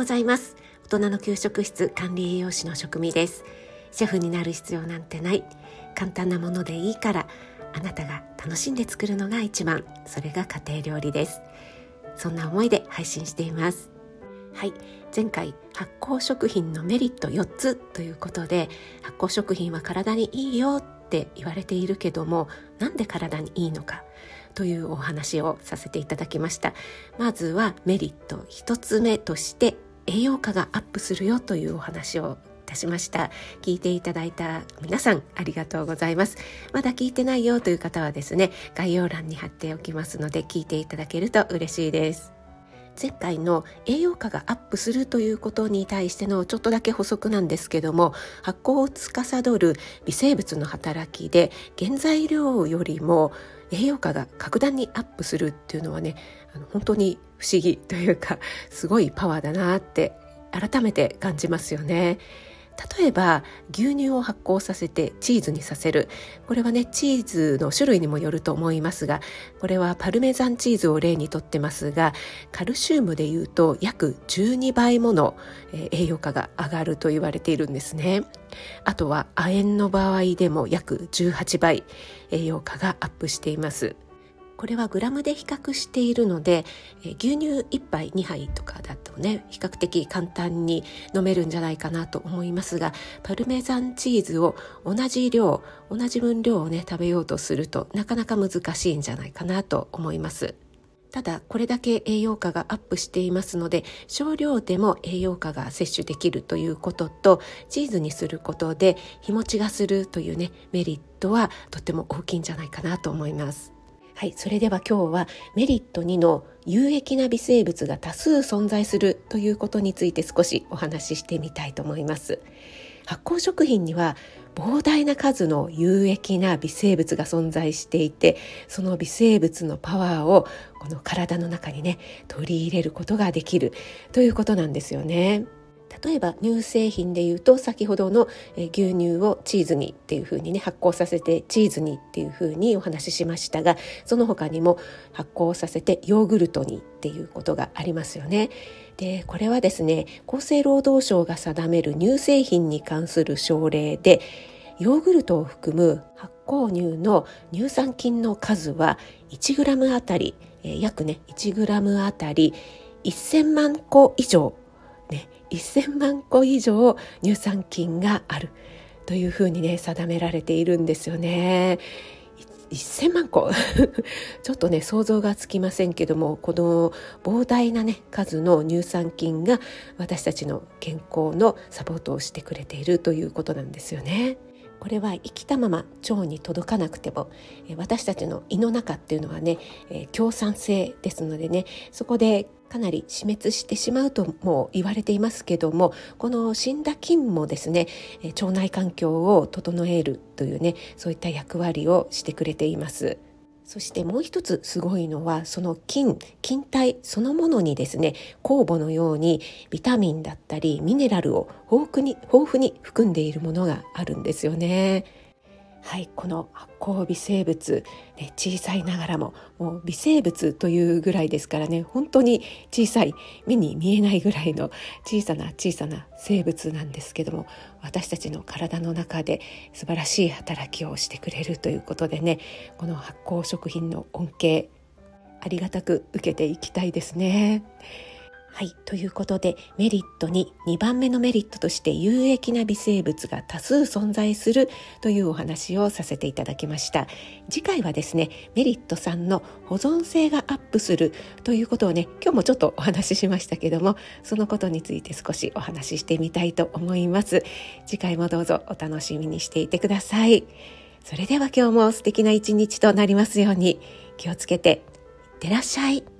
ございます。大人の給食室管理栄養士の職味です。シェフになる必要なんてない。簡単なものでいいからあなたが楽しんで作るのが一番。それが家庭料理です。そんな思いで配信しています。はい。前回発酵食品のメリット4つということで発酵食品は体にいいよって言われているけどもなんで体にいいのかというお話をさせていただきました。まずはメリット1つ目として栄養価がアップするよというお話をいたしました。聞いていただいた皆さんありがとうございます。まだ聞いてないよという方はですね概要欄に貼っておきますので聞いていただけると嬉しいです。前回の栄養価がアップするということに対してのちょっとだけ補足なんですけども発酵を司る微生物の働きで原材料よりも栄養価が格段にアップするっていうのはねあの本当に不思議というかすごいパワーだなって改めて感じますよね。例えば牛乳を発酵させてチーズにさせる。これはねチーズの種類にもよると思いますがこれはパルメザンチーズを例にとってますがカルシウムでいうと約12倍もの栄養価が上がると言われているんですね。あとは亜鉛の場合でも約18倍栄養価がアップしています。これはグラムで比較しているので、え牛乳1杯2杯とかだとね比較的簡単に飲めるんじゃないかなと思いますがパルメザンチーズを同じ量同じ分量をね食べようとするとなかなか難しいんじゃないかなと思います。ただこれだけ栄養価がアップしていますので少量でも栄養価が摂取できるということとチーズにすることで日持ちがするというねメリットはとても大きいんじゃないかなと思います。はい、それでは今日はメリット2の有益な微生物が多数存在するということについて少しお話ししてみたいと思います。発酵食品には膨大な数の有益な微生物が存在していてその微生物のパワーをこの体の中にね取り入れることができるということなんですよね。例えば乳製品でいうと先ほどの牛乳をチーズにっていう風にね発酵させてチーズにっていう風にお話ししましたがその他にも発酵させてヨーグルトにっていうことがありますよね。でこれはですね厚生労働省が定める乳製品に関する省令でヨーグルトを含む発酵乳の乳酸菌の数は 1g あたり約ね 1g あたり1000万個以上1000万個以上乳酸菌があるというふうにね定められているんですよね。1000万個 ちょっとね想像がつきませんけどもこの膨大なね数の乳酸菌が私たちの健康のサポートをしてくれているということなんですよね。これは生きたまま腸に届かなくても私たちの胃の中っていうのはね強酸性ですのでねそこでかなり死滅してしまうとも言われていますけどもこの死んだ菌もですね腸内環境を整えるというねそういった役割をしてくれています。そしてもう一つすごいのはその菌菌体そのものにですね酵母のようにビタミンだったりミネラルを豊富に豊富に含んでいるものがあるんですよね。はいこの発酵微生物、ね、小さいながらももう微生物というぐらいですからね本当に小さい目に見えないぐらいの小さな小さな生物なんですけども私たちの体の中で素晴らしい働きをしてくれるということでねこの発酵食品の恩恵ありがたく受けていきたいですね。はい。ということで、メリットに2番目のメリットとして有益な微生物が多数存在するというお話をさせていただきました。次回はですね、メリット3の保存性がアップするということをね、今日もちょっとお話ししましたけども、そのことについて少しお話ししてみたいと思います。次回もどうぞお楽しみにしていてください。それでは今日も素敵な一日となりますように気をつけていってらっしゃい。